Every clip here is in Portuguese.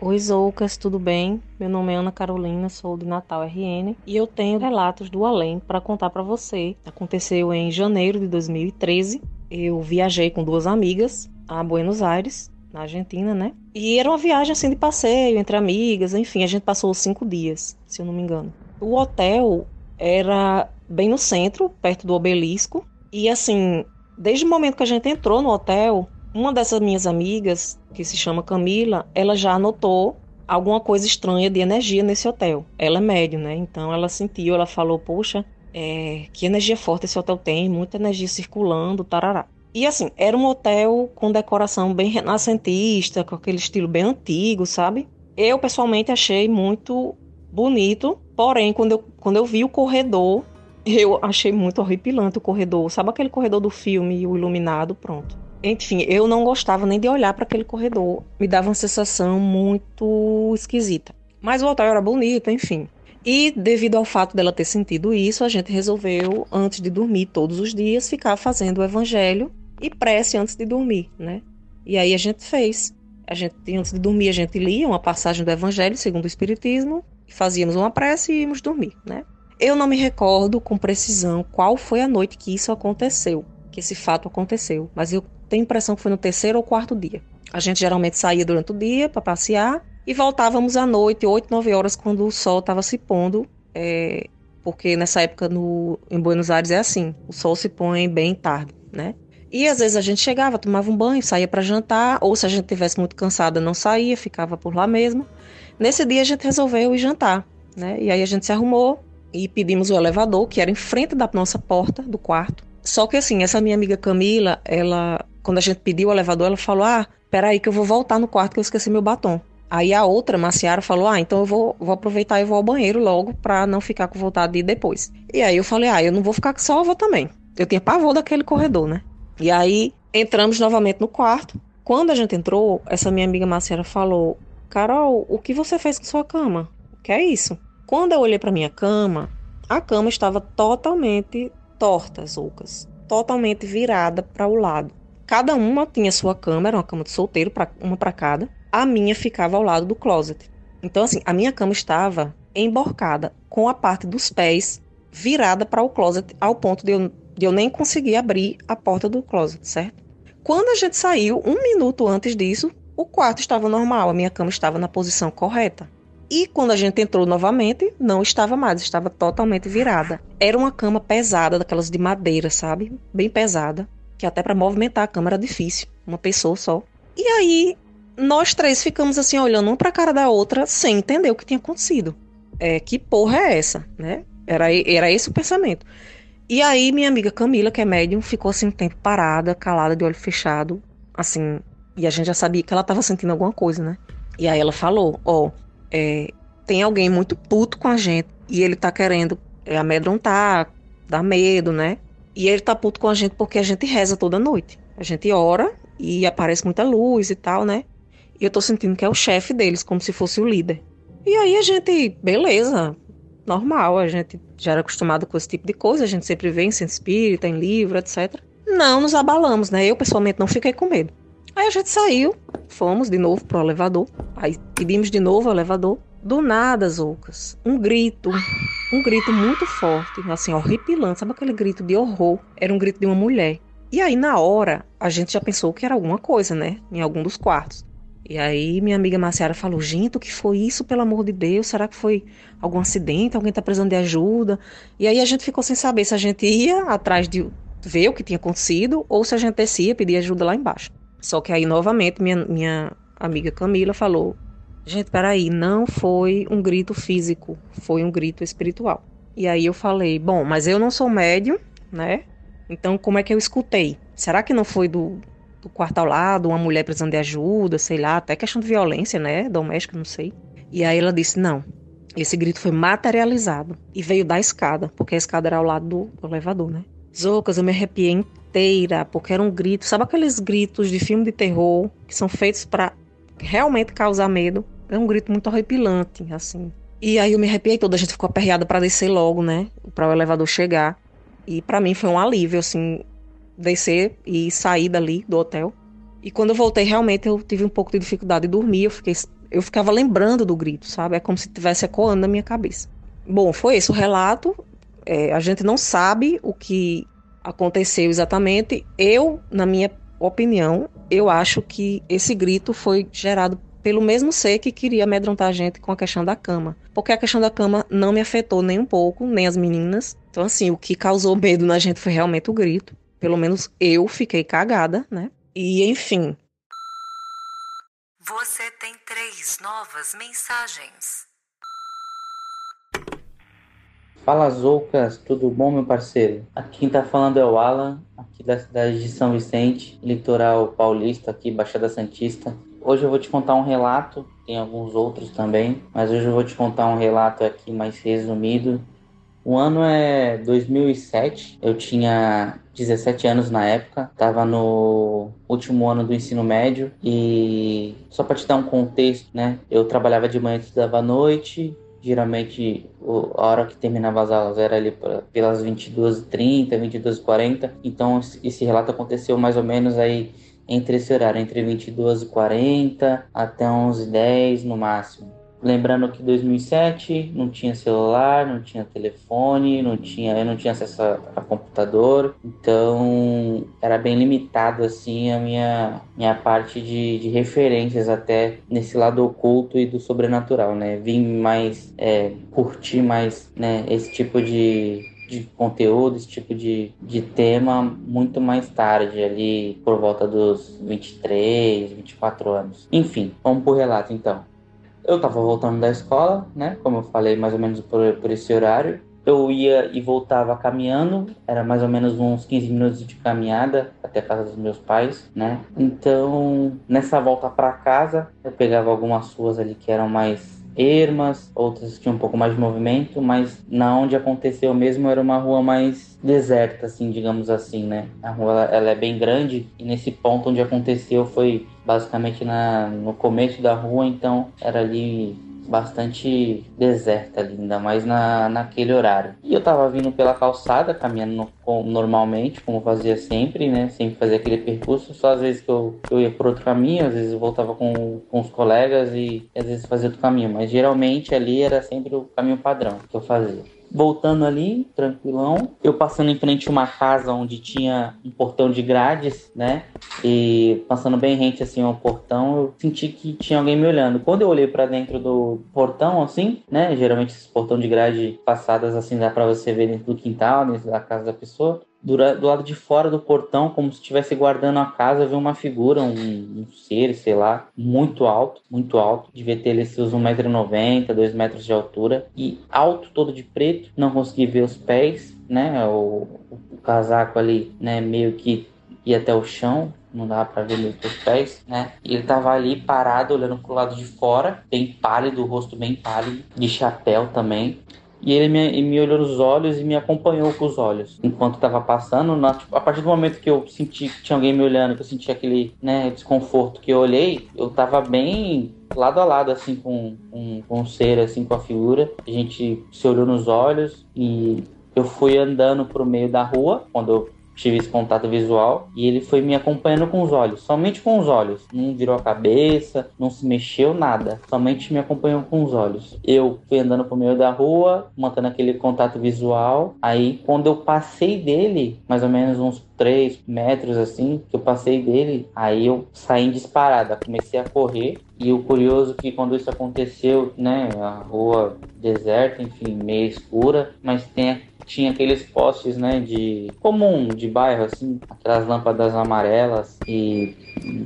Oi Zoucas, tudo bem? Meu nome é Ana Carolina, sou de Natal RN e eu tenho relatos do além para contar para você. Aconteceu em janeiro de 2013. Eu viajei com duas amigas a Buenos Aires, na Argentina, né? E era uma viagem assim de passeio entre amigas, enfim, a gente passou cinco dias, se eu não me engano. O hotel era bem no centro, perto do obelisco, e assim, desde o momento que a gente entrou no hotel, uma dessas minhas amigas, que se chama Camila, ela já notou alguma coisa estranha de energia nesse hotel. Ela é médium, né? Então ela sentiu, ela falou, poxa, é, que energia forte esse hotel tem, muita energia circulando, tarará. E assim, era um hotel com decoração bem renascentista, com aquele estilo bem antigo, sabe? Eu pessoalmente achei muito bonito, porém, quando eu, quando eu vi o corredor, eu achei muito horripilante o corredor. Sabe aquele corredor do filme, o iluminado? Pronto. Enfim, eu não gostava nem de olhar para aquele corredor. Me dava uma sensação muito esquisita. Mas o hotel era bonito, enfim. E devido ao fato dela ter sentido isso, a gente resolveu, antes de dormir todos os dias, ficar fazendo o evangelho e prece antes de dormir, né? E aí a gente fez. A gente, antes de dormir, a gente lia uma passagem do evangelho segundo o Espiritismo, fazíamos uma prece e íamos dormir, né? Eu não me recordo com precisão qual foi a noite que isso aconteceu, que esse fato aconteceu, mas eu tenho impressão que foi no terceiro ou quarto dia. A gente geralmente saía durante o dia para passear e voltávamos à noite, 8, 9 horas, quando o sol estava se pondo, é, porque nessa época no, em Buenos Aires é assim, o sol se põe bem tarde, né? E às vezes a gente chegava, tomava um banho, saía para jantar, ou se a gente tivesse muito cansada, não saía, ficava por lá mesmo. Nesse dia a gente resolveu ir jantar, né? E aí a gente se arrumou e pedimos o elevador, que era em frente da nossa porta do quarto. Só que assim, essa minha amiga Camila, ela, quando a gente pediu o elevador, ela falou: "Ah, peraí que eu vou voltar no quarto que eu esqueci meu batom". Aí a outra, Maciara, falou: "Ah, então eu vou, vou aproveitar e vou ao banheiro logo para não ficar com vontade de ir depois". E aí eu falei: "Ah, eu não vou ficar só, eu vou também". Eu tinha pavor daquele corredor, né? E aí entramos novamente no quarto. Quando a gente entrou, essa minha amiga Maciara falou: Carol, o que você fez com sua cama? O que é isso? Quando eu olhei para minha cama, a cama estava totalmente torta, Zoucas. Totalmente virada para o lado. Cada uma tinha sua cama, era uma cama de solteiro, pra, uma para cada. A minha ficava ao lado do closet. Então, assim, a minha cama estava emborcada, com a parte dos pés virada para o closet, ao ponto de eu de eu nem conseguir abrir a porta do closet, certo? Quando a gente saiu, um minuto antes disso, o quarto estava normal, a minha cama estava na posição correta. E quando a gente entrou novamente, não estava mais, estava totalmente virada. Era uma cama pesada, daquelas de madeira, sabe? Bem pesada, que até para movimentar a cama era difícil, uma pessoa só. E aí, nós três ficamos assim, olhando uma para a cara da outra, sem entender o que tinha acontecido. É, que porra é essa, né? Era, era esse o pensamento. E aí, minha amiga Camila, que é médium, ficou assim um tempo parada, calada, de olho fechado, assim. E a gente já sabia que ela estava sentindo alguma coisa, né? E aí ela falou: Ó, oh, é, tem alguém muito puto com a gente e ele tá querendo é, amedrontar, dar medo, né? E ele tá puto com a gente porque a gente reza toda noite. A gente ora e aparece muita luz e tal, né? E eu tô sentindo que é o chefe deles, como se fosse o líder. E aí a gente, beleza, normal, a gente já era acostumado com esse tipo de coisa, a gente sempre vê em centro espírita, em livro, etc. Não nos abalamos, né? Eu pessoalmente não fiquei com medo. Aí a gente saiu, fomos de novo pro elevador, aí pedimos de novo o elevador. Do nada, Zoucas, um grito, um grito muito forte, assim, horripilante, sabe aquele grito de horror? Era um grito de uma mulher. E aí, na hora, a gente já pensou que era alguma coisa, né? Em algum dos quartos. E aí minha amiga Marciara falou: gente, o que foi isso, pelo amor de Deus? Será que foi algum acidente? Alguém está precisando de ajuda? E aí a gente ficou sem saber se a gente ia atrás de ver o que tinha acontecido ou se a gente descia pedir ajuda lá embaixo. Só que aí novamente minha, minha amiga Camila falou: gente, peraí, não foi um grito físico, foi um grito espiritual. E aí eu falei: bom, mas eu não sou médium, né? Então como é que eu escutei? Será que não foi do, do quarto ao lado, uma mulher precisando de ajuda, sei lá, até questão de violência, né, doméstica, não sei. E aí ela disse: não, esse grito foi materializado e veio da escada, porque a escada era ao lado do, do elevador, né? Zocas, eu me arrepiei inteira, porque era um grito, sabe aqueles gritos de filme de terror que são feitos para realmente causar medo? É um grito muito horripilante, assim. E aí eu me arrepiei toda, a gente ficou aperreada para descer logo, né? Para o elevador chegar. E para mim foi um alívio, assim, descer e sair dali do hotel. E quando eu voltei, realmente eu tive um pouco de dificuldade de dormir. Eu, fiquei, eu ficava lembrando do grito, sabe? É como se estivesse ecoando na minha cabeça. Bom, foi esse o relato. É, a gente não sabe o que aconteceu exatamente. Eu, na minha opinião, eu acho que esse grito foi gerado pelo mesmo ser que queria amedrontar a gente com a questão da cama. Porque a questão da cama não me afetou nem um pouco, nem as meninas. Então, assim, o que causou medo na gente foi realmente o grito. Pelo menos eu fiquei cagada, né? E enfim. Você tem três novas mensagens. Fala Zoucas, tudo bom, meu parceiro? Aqui quem tá falando é o Alan, aqui da cidade de São Vicente, litoral paulista, aqui, Baixada Santista. Hoje eu vou te contar um relato, tem alguns outros também, mas hoje eu vou te contar um relato aqui mais resumido o ano é 2007, eu tinha 17 anos na época, estava no último ano do ensino médio e só para te dar um contexto, né? Eu trabalhava de manhã estudava à noite, geralmente a hora que terminava as aulas era ali pelas 22h30, 22h40, então esse relato aconteceu mais ou menos aí entre esse horário, entre 22h40 até 11h10 no máximo. Lembrando que 2007 não tinha celular, não tinha telefone, não tinha, eu não tinha acesso a, a, computador, então era bem limitado assim a minha, minha parte de, de referências até nesse lado oculto e do sobrenatural, né? Vim mais é, curtir mais né, esse tipo de, de conteúdo, esse tipo de, de tema muito mais tarde, ali por volta dos 23, 24 anos. Enfim, vamos pro relato então. Eu tava voltando da escola, né? Como eu falei, mais ou menos por, por esse horário. Eu ia e voltava caminhando, era mais ou menos uns 15 minutos de caminhada até a casa dos meus pais, né? Então, nessa volta para casa, eu pegava algumas ruas ali que eram mais ermas, outras tinham um pouco mais de movimento, mas na onde aconteceu mesmo era uma rua mais deserta, assim, digamos assim, né? A rua ela é bem grande e nesse ponto onde aconteceu foi basicamente na, no começo da rua, então era ali bastante deserta ali, ainda mais na, naquele horário. E eu tava vindo pela calçada, caminhando no, normalmente, como fazia sempre, né? Sempre fazia aquele percurso, só às vezes que eu, eu ia por outro caminho, às vezes eu voltava com, com os colegas e às vezes fazia outro caminho, mas geralmente ali era sempre o caminho padrão que eu fazia voltando ali, tranquilão. Eu passando em frente a uma casa onde tinha um portão de grades, né? E passando bem rente assim ao portão, eu senti que tinha alguém me olhando. Quando eu olhei para dentro do portão, assim, né? Geralmente esses portão de grade passadas assim dá para você ver dentro do quintal, dentro da casa da pessoa do, do lado de fora do portão, como se estivesse guardando a casa, vi uma figura, um, um, ser, sei lá, muito alto, muito alto. Devia ter ele seus 1,90m, 2 metros de altura. E alto, todo de preto, não consegui ver os pés, né? O, o casaco ali, né? Meio que ia até o chão, não dava para ver meus pés, né? E ele tava ali parado, olhando pro lado de fora, bem pálido, o rosto bem pálido, de chapéu também. E ele me, me olhou nos olhos e me acompanhou com os olhos. Enquanto estava passando, na, tipo, a partir do momento que eu senti que tinha alguém me olhando, que eu senti aquele né, desconforto que eu olhei, eu tava bem lado a lado, assim, com, com, com o ser, assim, com a figura. A gente se olhou nos olhos e eu fui andando pro meio da rua, quando eu tive esse contato visual e ele foi me acompanhando com os olhos, somente com os olhos. Não virou a cabeça, não se mexeu, nada. Somente me acompanhou com os olhos. Eu fui andando pro meio da rua, mantendo aquele contato visual. Aí, quando eu passei dele, mais ou menos uns 3 metros assim, que eu passei dele, aí eu saí disparada, comecei a correr. E o curioso é que quando isso aconteceu, né, a rua deserta, enfim, meio escura, mas tem tinha aqueles postes, né, de comum de bairro assim, aquelas lâmpadas amarelas e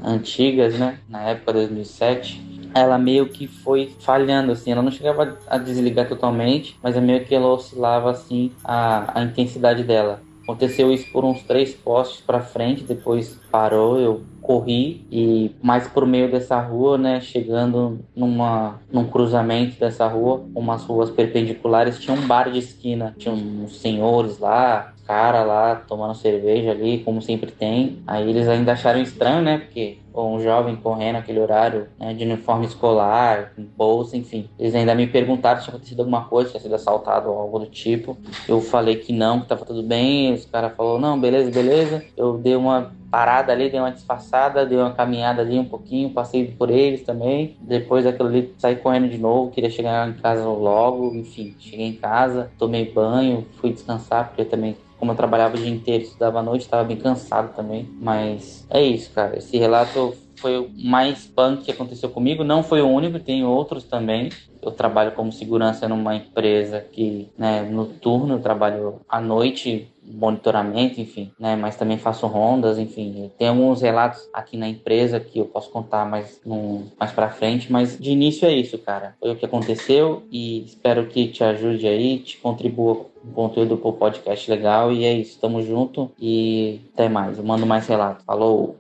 antigas, né, na época de 2007 ela meio que foi falhando, assim, ela não chegava a desligar totalmente, mas é meio que ela oscilava, assim, a, a intensidade dela. Aconteceu isso por uns três postes para frente, depois parou, eu corri e mais por meio dessa rua, né, chegando numa num cruzamento dessa rua, umas ruas perpendiculares, tinha um bar de esquina, tinha uns senhores lá, cara lá tomando cerveja ali, como sempre tem. Aí eles ainda acharam estranho, né? Porque um jovem correndo aquele horário né, de uniforme escolar, com bolsa, enfim. Eles ainda me perguntaram se tinha acontecido alguma coisa, se tinha sido assaltado ou algo do tipo. Eu falei que não, que tava tudo bem. Os caras falaram, não, beleza, beleza. Eu dei uma parada ali, dei uma disfarçada, dei uma caminhada ali um pouquinho, passei por eles também. Depois daquilo ali, saí correndo de novo, queria chegar em casa logo, enfim, cheguei em casa, tomei banho, fui descansar, porque também como eu trabalhava o dia inteiro, estudava à noite, estava bem cansado também. Mas é isso, cara. Esse relato foi o mais punk que aconteceu comigo. Não foi o único, tem outros também. Eu trabalho como segurança numa empresa que, né, noturno, eu trabalho à noite, monitoramento, enfim, né, mas também faço rondas, enfim. Tem alguns relatos aqui na empresa que eu posso contar mais, num, mais pra frente, mas de início é isso, cara. Foi o que aconteceu e espero que te ajude aí, te contribua com conteúdo pro podcast legal e é isso. Tamo junto e até mais. Eu mando mais relatos. Falou!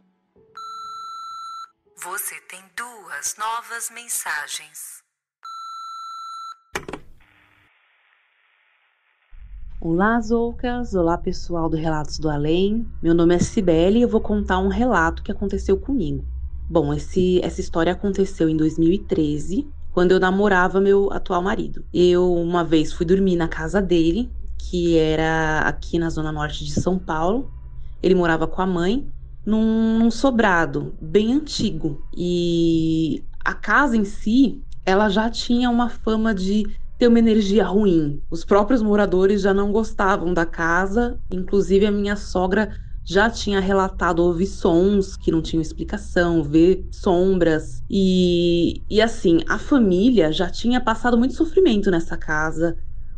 Você tem duas novas mensagens. Olá, Zoucas! Olá, pessoal do Relatos do Além. Meu nome é Cibele e eu vou contar um relato que aconteceu comigo. Bom, esse, essa história aconteceu em 2013, quando eu namorava meu atual marido. Eu, uma vez, fui dormir na casa dele, que era aqui na zona norte de São Paulo. Ele morava com a mãe, num, num sobrado bem antigo. E a casa em si, ela já tinha uma fama de ter uma energia ruim. Os próprios moradores já não gostavam da casa, inclusive a minha sogra já tinha relatado ouvir sons que não tinham explicação, ver sombras. E, e assim, a família já tinha passado muito sofrimento nessa casa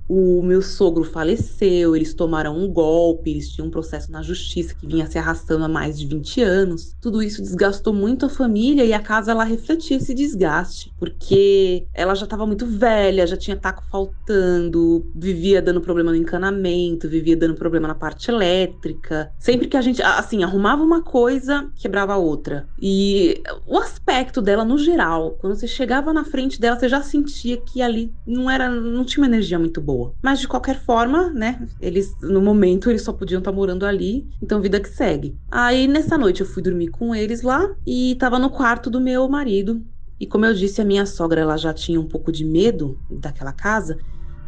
o meu sogro faleceu, eles tomaram um golpe, eles tinham um processo na justiça que vinha se arrastando há mais de 20 anos. Tudo isso desgastou muito a família e a casa ela refletia esse desgaste, porque ela já estava muito velha, já tinha taco faltando, vivia dando problema no encanamento, vivia dando problema na parte elétrica. Sempre que a gente, assim, arrumava uma coisa, quebrava outra. E o aspecto dela no geral, quando você chegava na frente dela, você já sentia que ali não era, não tinha uma energia muito boa boa. Mas de qualquer forma, né? Eles, no momento, eles só podiam estar tá morando ali. Então, vida que segue. Aí, nessa noite, eu fui dormir com eles lá e tava no quarto do meu marido. E como eu disse, a minha sogra ela já tinha um pouco de medo daquela casa.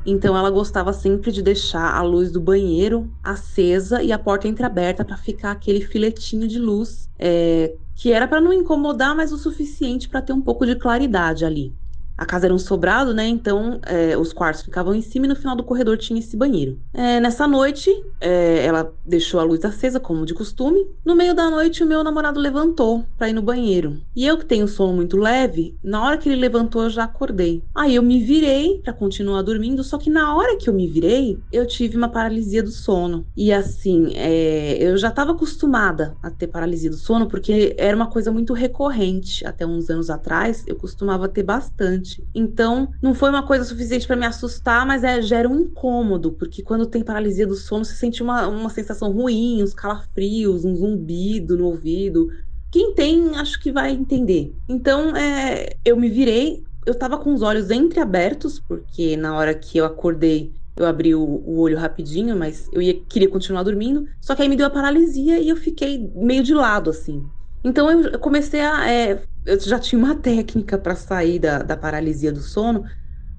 Então ela gostava sempre de deixar a luz do banheiro acesa e a porta entreaberta para ficar aquele filetinho de luz é, que era para não incomodar, mas o suficiente para ter um pouco de claridade ali. A casa era um sobrado, né? Então é, os quartos ficavam em cima e no final do corredor tinha esse banheiro. É, nessa noite, é, ela deixou a luz acesa, como de costume. No meio da noite, o meu namorado levantou para ir no banheiro. E eu, que tenho sono muito leve, na hora que ele levantou, eu já acordei. Aí eu me virei para continuar dormindo, só que na hora que eu me virei, eu tive uma paralisia do sono. E assim, é, eu já estava acostumada a ter paralisia do sono, porque era uma coisa muito recorrente. Até uns anos atrás, eu costumava ter bastante. Então, não foi uma coisa suficiente para me assustar, mas é, gera um incômodo, porque quando tem paralisia do sono, você sente uma, uma sensação ruim, uns calafrios, um zumbido no ouvido. Quem tem, acho que vai entender. Então, é, eu me virei, eu tava com os olhos entreabertos, porque na hora que eu acordei, eu abri o, o, olho rapidinho, mas eu ia, queria continuar dormindo. Só que aí me deu a paralisia e eu fiquei meio de lado, assim. Então eu comecei a. É, eu já tinha uma técnica para sair da, da paralisia do sono,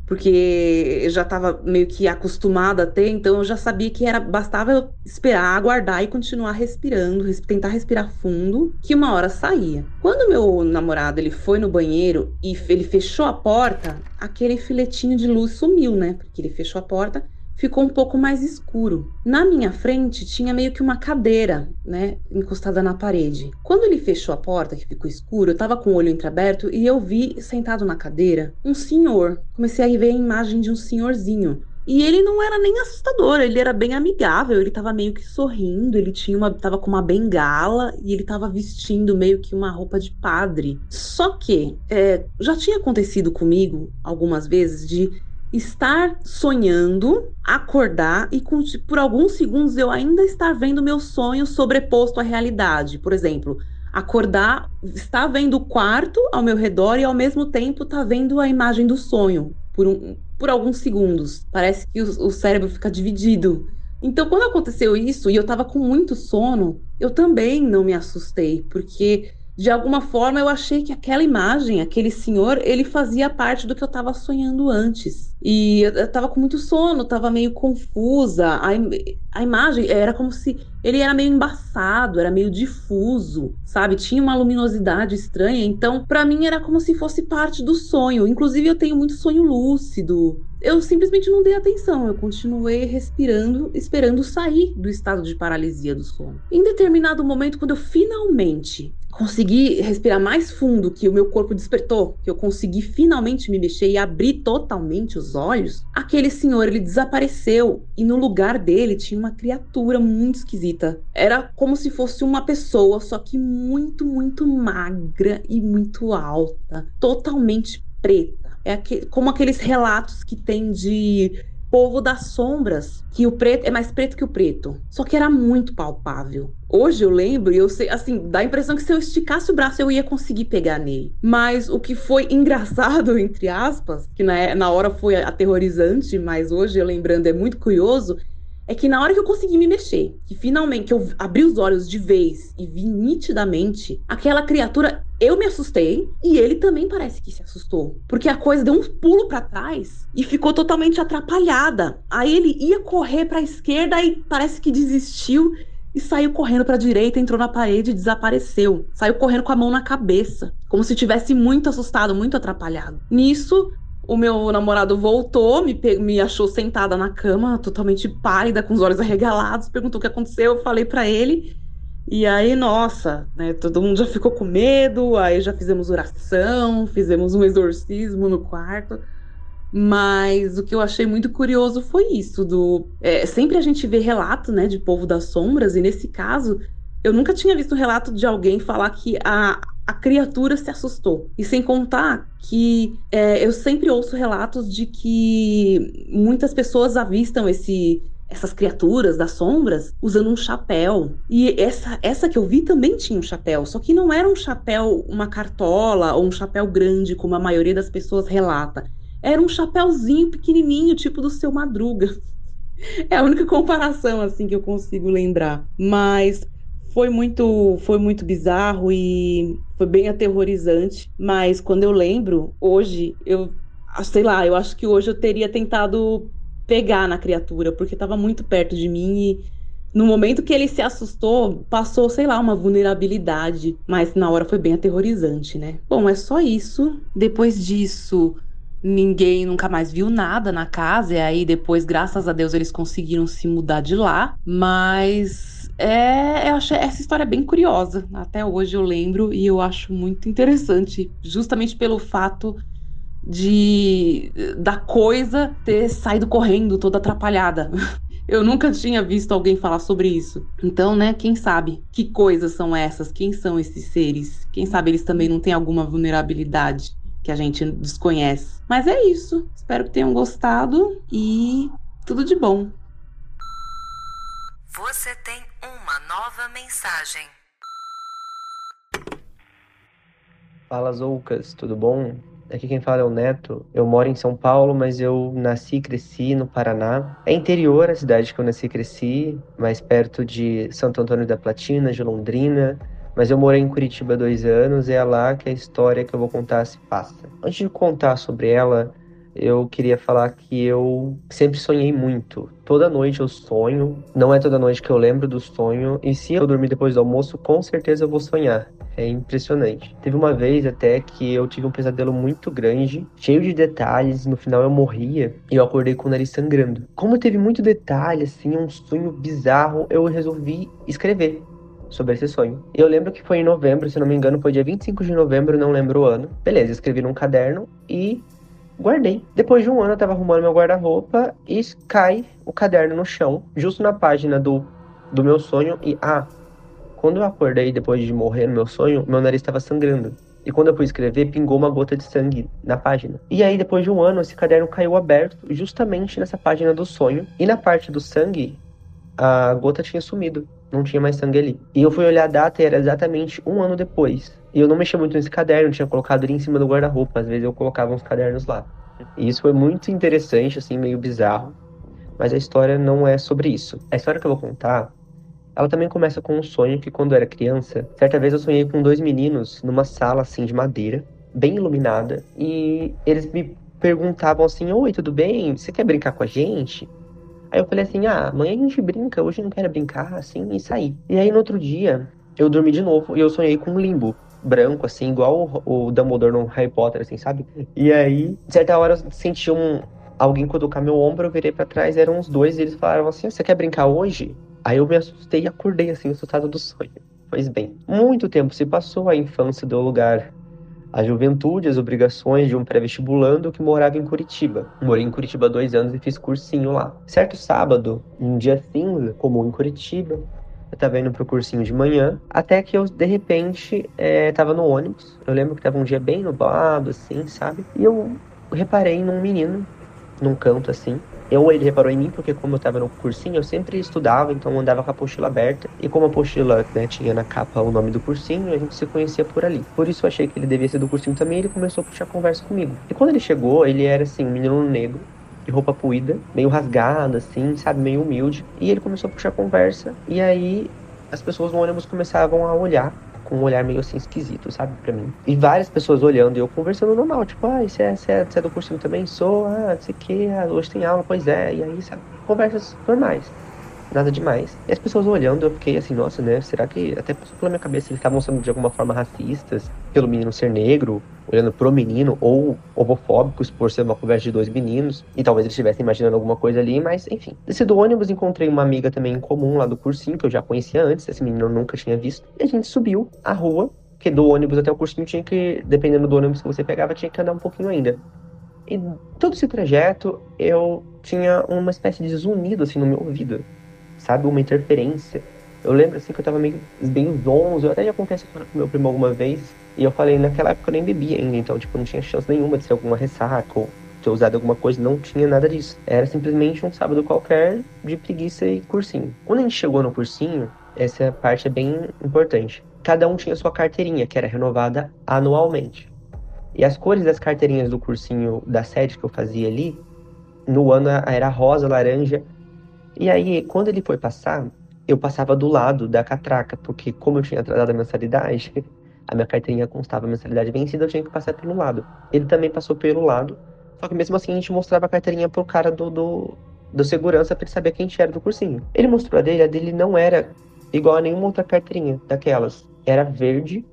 porque eu já estava meio que acostumada a ter, então eu já sabia que era bastava esperar, aguardar e continuar respirando, tentar respirar fundo, que uma hora saía. Quando meu namorado ele foi no banheiro e ele fechou a porta, aquele filetinho de luz sumiu, né? Porque ele fechou a porta ficou um pouco mais escuro. Na minha frente tinha meio que uma cadeira, né, encostada na parede. Quando ele fechou a porta, que ficou escuro, eu tava com o olho entreaberto e eu vi sentado na cadeira um senhor. Comecei a ver a imagem de um senhorzinho. E ele não era nem assustador, ele era bem amigável, ele tava meio que sorrindo, ele tinha uma, tava com uma bengala e ele tava vestindo meio que uma roupa de padre. Só que é, já tinha acontecido comigo algumas vezes de estar sonhando, acordar e por alguns segundos eu ainda estar vendo meu sonho sobreposto à realidade. Por exemplo, acordar, estar vendo o quarto ao meu redor e ao mesmo tempo estar tá vendo a imagem do sonho por, um, por alguns segundos. Parece que o, o cérebro fica dividido. Então, quando aconteceu isso e eu estava com muito sono, eu também não me assustei, porque de alguma forma eu achei que aquela imagem, aquele senhor, ele fazia parte do que eu estava sonhando antes. E eu estava com muito sono, estava meio confusa. A, a imagem era como se ele era meio embaçado, era meio difuso, sabe? Tinha uma luminosidade estranha. Então, para mim era como se fosse parte do sonho. Inclusive eu tenho muito sonho lúcido. Eu simplesmente não dei atenção, eu continuei respirando, esperando sair do estado de paralisia do sono. Em determinado momento, quando eu finalmente consegui respirar mais fundo, que o meu corpo despertou, que eu consegui finalmente me mexer e abrir totalmente os olhos, aquele senhor ele desapareceu e no lugar dele tinha uma criatura muito esquisita. Era como se fosse uma pessoa, só que muito, muito magra e muito alta, totalmente preta. É como aqueles relatos que tem de povo das sombras, que o preto é mais preto que o preto. Só que era muito palpável. Hoje eu lembro e eu sei, assim, dá a impressão que se eu esticasse o braço eu ia conseguir pegar nele. Mas o que foi engraçado, entre aspas, que na, na hora foi aterrorizante, mas hoje eu lembrando é muito curioso, é que na hora que eu consegui me mexer, que finalmente eu abri os olhos de vez e vi nitidamente aquela criatura, eu me assustei e ele também parece que se assustou, porque a coisa deu um pulo para trás e ficou totalmente atrapalhada. Aí ele ia correr para a esquerda e parece que desistiu e saiu correndo para a direita, entrou na parede e desapareceu. Saiu correndo com a mão na cabeça, como se tivesse muito assustado, muito atrapalhado. Nisso, o meu namorado voltou, me, me achou sentada na cama, totalmente pálida, com os olhos arregalados, perguntou o que aconteceu, eu falei para ele. E aí, nossa, né, todo mundo já ficou com medo, aí já fizemos oração, fizemos um exorcismo no quarto. Mas o que eu achei muito curioso foi isso, do é, sempre a gente vê relato, né, de povo das sombras, e nesse caso, eu nunca tinha visto relato de alguém falar que a, a criatura se assustou. E sem contar que é, eu sempre ouço relatos de que muitas pessoas avistam esse essas criaturas das sombras usando um chapéu. E essa, essa que eu vi também tinha um chapéu, só que não era um chapéu, uma cartola ou um chapéu grande, como a maioria das pessoas relata. Era um chapéuzinho pequenininho, tipo do seu Madruga. É a única comparação assim que eu consigo lembrar. Mas foi muito, foi muito bizarro e foi bem aterrorizante. Mas quando eu lembro, hoje, eu sei lá, eu acho que hoje eu teria tentado pegar na criatura, porque estava muito perto de mim e no momento que ele se assustou, passou, sei lá, uma vulnerabilidade, mas na hora foi bem aterrorizante, né? Bom, é só isso. Depois disso, ninguém nunca mais viu nada na casa, e aí depois, graças a Deus, eles conseguiram se mudar de lá, mas é, eu achei essa história bem curiosa. Até hoje eu lembro e eu acho muito interessante, justamente pelo fato de da coisa ter saído correndo toda atrapalhada. Eu nunca tinha visto alguém falar sobre isso. Então, né, quem sabe que coisas são essas? Quem são esses seres? Quem sabe eles também não têm alguma vulnerabilidade que a gente desconhece. Mas é isso. Espero que tenham gostado e tudo de bom. Você tem nova mensagem. Fala Zoucas, tudo bom? Aqui quem fala é o Neto. Eu moro em São Paulo, mas eu nasci e cresci no Paraná. É interior a cidade que eu nasci e cresci, mais perto de Santo Antônio da Platina, de Londrina. Mas eu morei em Curitiba dois anos e é lá que a história que eu vou contar se passa. Antes de contar sobre ela, eu queria falar que eu sempre sonhei muito. Toda noite eu sonho, não é toda noite que eu lembro do sonho, e se eu dormir depois do almoço, com certeza eu vou sonhar. É impressionante. Teve uma vez até que eu tive um pesadelo muito grande, cheio de detalhes, no final eu morria e eu acordei com o nariz sangrando. Como teve muito detalhe, assim, um sonho bizarro, eu resolvi escrever sobre esse sonho. Eu lembro que foi em novembro, se não me engano, foi dia 25 de novembro, não lembro o ano. Beleza, escrevi num caderno e guardei. Depois de um ano, eu tava arrumando meu guarda-roupa e cai o caderno no chão, justo na página do, do meu sonho. E ah, quando eu acordei depois de morrer no meu sonho, meu nariz estava sangrando. E quando eu fui escrever, pingou uma gota de sangue na página. E aí, depois de um ano, esse caderno caiu aberto, justamente nessa página do sonho. E na parte do sangue, a gota tinha sumido. Não tinha mais sangue ali. E eu fui olhar a data e era exatamente um ano depois. E eu não mexia muito nesse caderno, tinha colocado ele em cima do guarda-roupa. Às vezes eu colocava uns cadernos lá. E isso foi muito interessante, assim, meio bizarro. Mas a história não é sobre isso. A história que eu vou contar, ela também começa com um sonho que quando eu era criança, certa vez eu sonhei com dois meninos numa sala, assim, de madeira, bem iluminada. E eles me perguntavam assim, oi, tudo bem? Você quer brincar com a gente? Aí eu falei assim, ah, amanhã a gente brinca, hoje não quero brincar, assim, e saí. E aí no outro dia, eu dormi de novo e eu sonhei com um limbo branco, assim, igual o, o Dumbledore no Harry Potter, assim, sabe? E aí, de certa hora, eu senti um, alguém cutucar meu ombro, eu virei para trás, eram os dois, e eles falaram assim, você quer brincar hoje? Aí eu me assustei e acordei, assim, assustado do sonho. Pois bem, muito tempo se passou, a infância deu lugar a juventude, as obrigações de um pré-vestibulando que morava em Curitiba. Morei em Curitiba dois anos e fiz cursinho lá. Certo sábado, um dia cinza, comum em Curitiba, eu tava indo pro cursinho de manhã, até que eu, de repente, é, tava no ônibus. Eu lembro que tava um dia bem nublado, assim, sabe? E eu reparei num menino, num canto, assim. Eu, ele reparou em mim, porque como eu tava no cursinho, eu sempre estudava, então eu andava com a apostila aberta. E como a apostila, né, tinha na capa o nome do cursinho, a gente se conhecia por ali. Por isso eu achei que ele devia ser do cursinho também, ele começou a puxar conversa comigo. E quando ele chegou, ele era, assim, um menino negro, de roupa puída, meio rasgada, assim, sabe, meio humilde. E ele começou a puxar conversa, e aí as pessoas no ônibus começavam a olhar com um olhar meio assim esquisito, sabe, pra mim. E várias pessoas olhando e eu conversando normal, tipo, ah, você é, você é, você é do cursinho também? Sou, ah, não sei o que, ah, hoje tem aula, pois é, e aí, sabe, conversas normais nada demais. E as pessoas olhando, eu fiquei assim, nossa, né? Será que até passou pela minha cabeça eles estavam sendo de alguma forma racistas pelo menino ser negro, olhando pro menino, ou homofóbicos por ser uma conversa de dois meninos, e talvez eles estivessem imaginando alguma coisa ali, mas enfim. Desci do ônibus, encontrei uma amiga também em comum lá do cursinho, que eu já conhecia antes, esse menino eu nunca tinha visto, e a gente subiu a rua, que do ônibus até o cursinho tinha que, dependendo do ônibus que você pegava, tinha que andar um pouquinho ainda. E todo esse trajeto eu tinha uma espécie de zunido assim no meu ouvido sabe? Uma interferência. Eu lembro assim que eu tava meio bem zonzo, eu até já contei com meu primo alguma vez, e eu falei, naquela época eu nem bebia ainda, então tipo, não tinha chance nenhuma de ser alguma ressaca ou ter usado alguma coisa, não tinha nada disso. Era simplesmente um sábado qualquer de preguiça e cursinho. Quando a gente chegou no cursinho, essa parte é bem importante. Cada um tinha sua carteirinha, que era renovada anualmente. E as cores das carteirinhas do cursinho da sede que eu fazia ali, no ano era rosa, laranja e aí, quando ele foi passar, eu passava do lado da catraca, porque como eu tinha atrasado a mensalidade, a minha carteirinha constava a mensalidade vencida, eu tinha que passar pelo lado. Ele também passou pelo lado, só que mesmo assim a gente mostrava a carteirinha pro cara do, do, do segurança pra ele saber quem era do cursinho. Ele mostrou a dele, a dele não era igual a nenhuma outra carteirinha daquelas. Era verde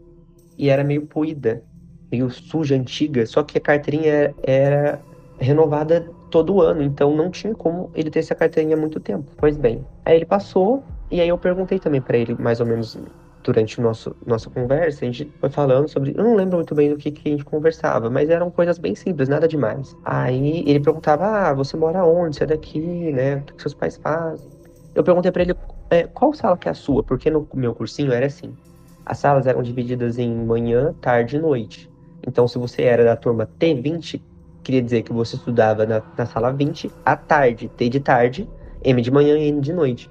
e era meio poída, meio suja, antiga, só que a carteirinha era renovada todo ano, então não tinha como ele ter essa carteirinha há muito tempo. Pois bem, aí ele passou e aí eu perguntei também para ele mais ou menos durante nosso nossa conversa, a gente foi falando sobre, eu não lembro muito bem do que, que a gente conversava, mas eram coisas bem simples, nada demais. Aí ele perguntava: "Ah, você mora onde? Você é daqui, né? O que seus pais fazem?" Eu perguntei para ele é, qual sala que é a sua, porque no meu cursinho era assim. As salas eram divididas em manhã, tarde e noite. Então, se você era da turma T20, queria dizer que você estudava na, na sala 20, à tarde, T de tarde, M de manhã e N de noite.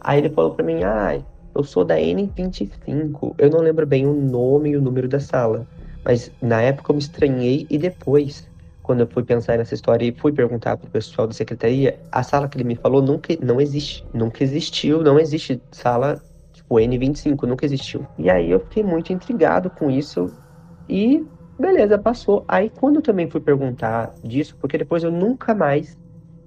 Aí ele falou para mim, ah, eu sou da N25. Eu não lembro bem o nome e o número da sala. Mas na época eu me estranhei e depois, quando eu fui pensar nessa história e fui perguntar pro pessoal da secretaria, a sala que ele me falou nunca não existe. Nunca existiu, não existe sala tipo N25, nunca existiu. E aí eu fiquei muito intrigado com isso e beleza, passou. Aí quando eu também fui perguntar disso, porque depois eu nunca mais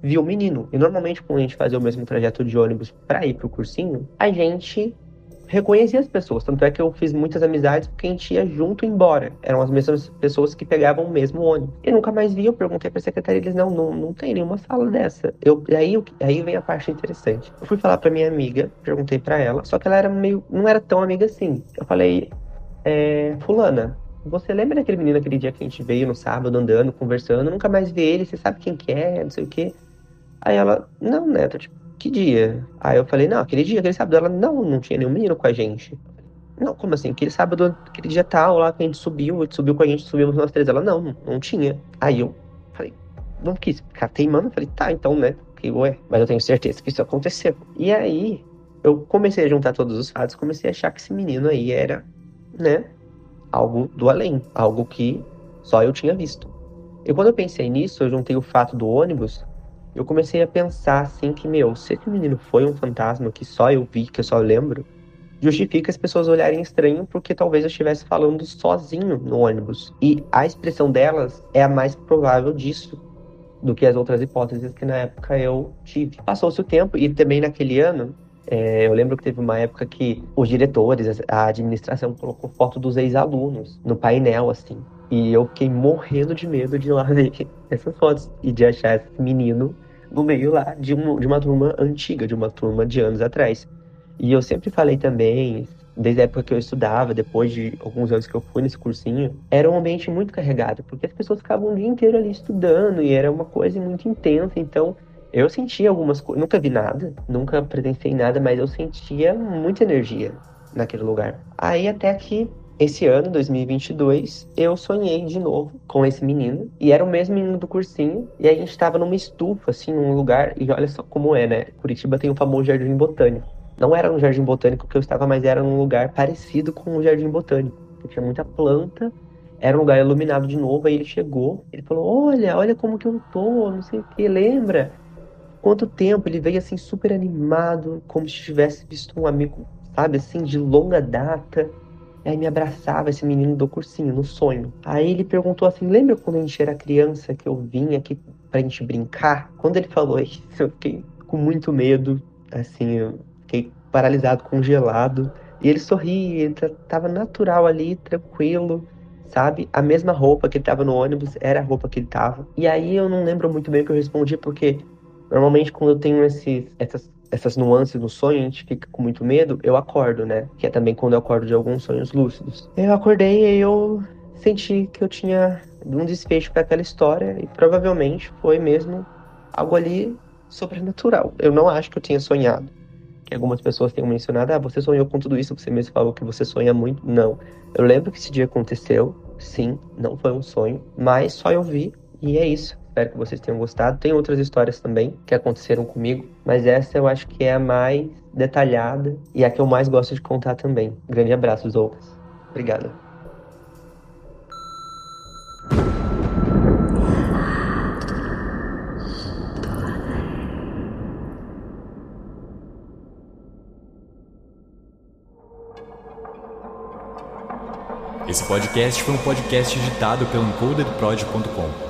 vi o menino. E normalmente quando a gente fazia o mesmo trajeto de ônibus para ir pro cursinho, a gente reconhecia as pessoas. Tanto é que eu fiz muitas amizades porque a gente ia junto embora. Eram as mesmas pessoas que pegavam o mesmo ônibus. E nunca mais vi, eu perguntei pra secretaria, eles, não, não, não tem nenhuma sala dessa. Eu, aí, aí vem a parte interessante. Eu fui falar pra minha amiga, perguntei pra ela, só que ela era meio, não era tão amiga assim. Eu falei, é, fulana, você lembra daquele menino aquele dia que a gente veio no sábado andando, conversando, nunca mais vi ele, você sabe quem que é, não sei o quê. Aí ela, não, Neto, tipo, que dia? Aí eu falei, não, aquele dia, aquele sábado. Ela, não, não tinha nenhum menino com a gente. Não, como assim? Aquele sábado, aquele dia tal lá que a gente subiu, a gente subiu com a gente, subimos nós três. Ela, não, não tinha. Aí eu falei, não quis ficar teimando. Falei, tá, então, né? Que, ué, mas eu tenho certeza que isso aconteceu. E aí, eu comecei a juntar todos os fatos, comecei a achar que esse menino aí era, né, algo do além, algo que só eu tinha visto. E quando eu pensei nisso, eu juntei o fato do ônibus eu comecei a pensar assim que, meu, se esse menino foi um fantasma que só eu vi, que eu só lembro, justifica as pessoas olharem estranho porque talvez eu estivesse falando sozinho no ônibus. E a expressão delas é a mais provável disso do que as outras hipóteses que na época eu tive. Passou-se o tempo e também naquele ano, é, eu lembro que teve uma época que os diretores, a administração colocou foto dos ex-alunos no painel, assim. E eu fiquei morrendo de medo de ir lá ver essas fotos e de achar esse menino no meio lá de, um, de uma turma antiga, de uma turma de anos atrás. E eu sempre falei também, desde a época que eu estudava, depois de alguns anos que eu fui nesse cursinho, era um ambiente muito carregado, porque as pessoas ficavam o dia inteiro ali estudando e era uma coisa muito intensa. Então, eu sentia algumas coisas, nunca vi nada, nunca presenciei nada, mas eu sentia muita energia naquele lugar. Aí até que esse ano, 2022, eu sonhei de novo com esse menino. E era o mesmo menino do cursinho. E a gente estava numa estufa, assim, num lugar. E olha só como é, né? Curitiba tem o famoso Jardim Botânico. Não era no Jardim Botânico que eu estava, mas era num lugar parecido com o Jardim Botânico. Tinha muita planta. Era um lugar iluminado de novo. Aí ele chegou. Ele falou: Olha, olha como que eu tô, não sei o que. Lembra? Quanto tempo? Ele veio assim, super animado, como se tivesse visto um amigo, sabe, assim, de longa data. Aí me abraçava esse menino do cursinho, no sonho. Aí ele perguntou assim: lembra quando a gente era criança que eu vim aqui pra gente brincar? Quando ele falou isso, eu fiquei com muito medo, assim, eu fiquei paralisado, congelado. E ele sorria, ele tava natural ali, tranquilo, sabe? A mesma roupa que ele tava no ônibus era a roupa que ele tava. E aí eu não lembro muito bem o que eu respondi, porque normalmente quando eu tenho esses, essas essas nuances no sonho, a gente fica com muito medo, eu acordo, né? Que é também quando eu acordo de alguns sonhos lúcidos. Eu acordei e eu senti que eu tinha um desfecho para aquela história e provavelmente foi mesmo algo ali sobrenatural. Eu não acho que eu tinha sonhado. Que algumas pessoas tenham mencionado, ah, você sonhou com tudo isso, você mesmo falou que você sonha muito. Não. Eu lembro que esse dia aconteceu, sim, não foi um sonho, mas só eu vi e é isso. Espero que vocês tenham gostado. Tem outras histórias também que aconteceram comigo, mas essa eu acho que é a mais detalhada e a que eu mais gosto de contar também. Grande abraço, Zoucas. Obrigado. Esse podcast foi um podcast editado pelo encodedprod.com.